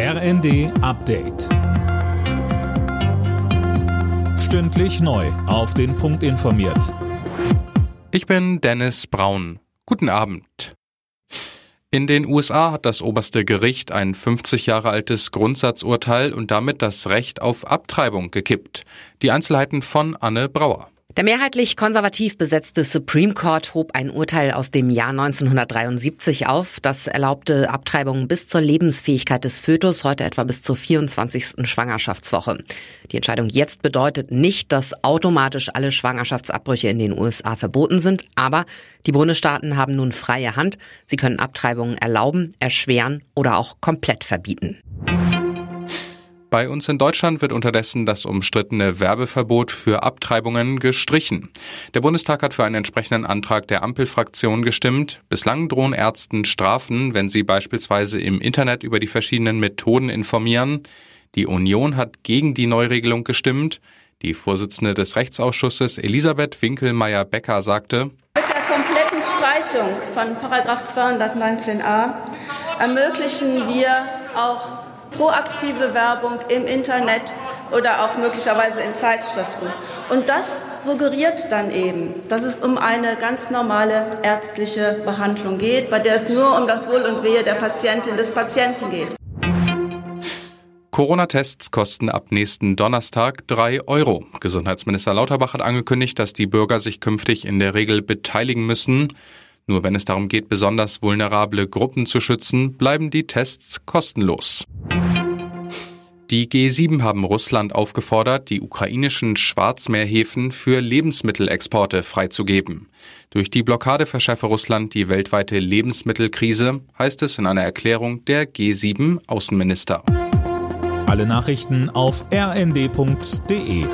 RND Update. Stündlich neu. Auf den Punkt informiert. Ich bin Dennis Braun. Guten Abend. In den USA hat das oberste Gericht ein 50 Jahre altes Grundsatzurteil und damit das Recht auf Abtreibung gekippt. Die Einzelheiten von Anne Brauer. Der mehrheitlich konservativ besetzte Supreme Court hob ein Urteil aus dem Jahr 1973 auf. Das erlaubte Abtreibungen bis zur Lebensfähigkeit des Fötus, heute etwa bis zur 24. Schwangerschaftswoche. Die Entscheidung jetzt bedeutet nicht, dass automatisch alle Schwangerschaftsabbrüche in den USA verboten sind, aber die Bundesstaaten haben nun freie Hand. Sie können Abtreibungen erlauben, erschweren oder auch komplett verbieten. Bei uns in Deutschland wird unterdessen das umstrittene Werbeverbot für Abtreibungen gestrichen. Der Bundestag hat für einen entsprechenden Antrag der Ampelfraktion gestimmt. Bislang drohen Ärzten Strafen, wenn sie beispielsweise im Internet über die verschiedenen Methoden informieren. Die Union hat gegen die Neuregelung gestimmt. Die Vorsitzende des Rechtsausschusses Elisabeth Winkelmeier-Becker sagte, Mit der kompletten Streichung von 219a ermöglichen wir auch proaktive Werbung im Internet oder auch möglicherweise in Zeitschriften. Und das suggeriert dann eben, dass es um eine ganz normale ärztliche Behandlung geht, bei der es nur um das Wohl und Wehe der Patientin, des Patienten geht. Corona-Tests kosten ab nächsten Donnerstag drei Euro. Gesundheitsminister Lauterbach hat angekündigt, dass die Bürger sich künftig in der Regel beteiligen müssen. Nur wenn es darum geht, besonders vulnerable Gruppen zu schützen, bleiben die Tests kostenlos. Die G7 haben Russland aufgefordert, die ukrainischen Schwarzmeerhäfen für Lebensmittelexporte freizugeben. Durch die Blockade verschärfe Russland die weltweite Lebensmittelkrise, heißt es in einer Erklärung der G7 Außenminister. Alle Nachrichten auf rnd.de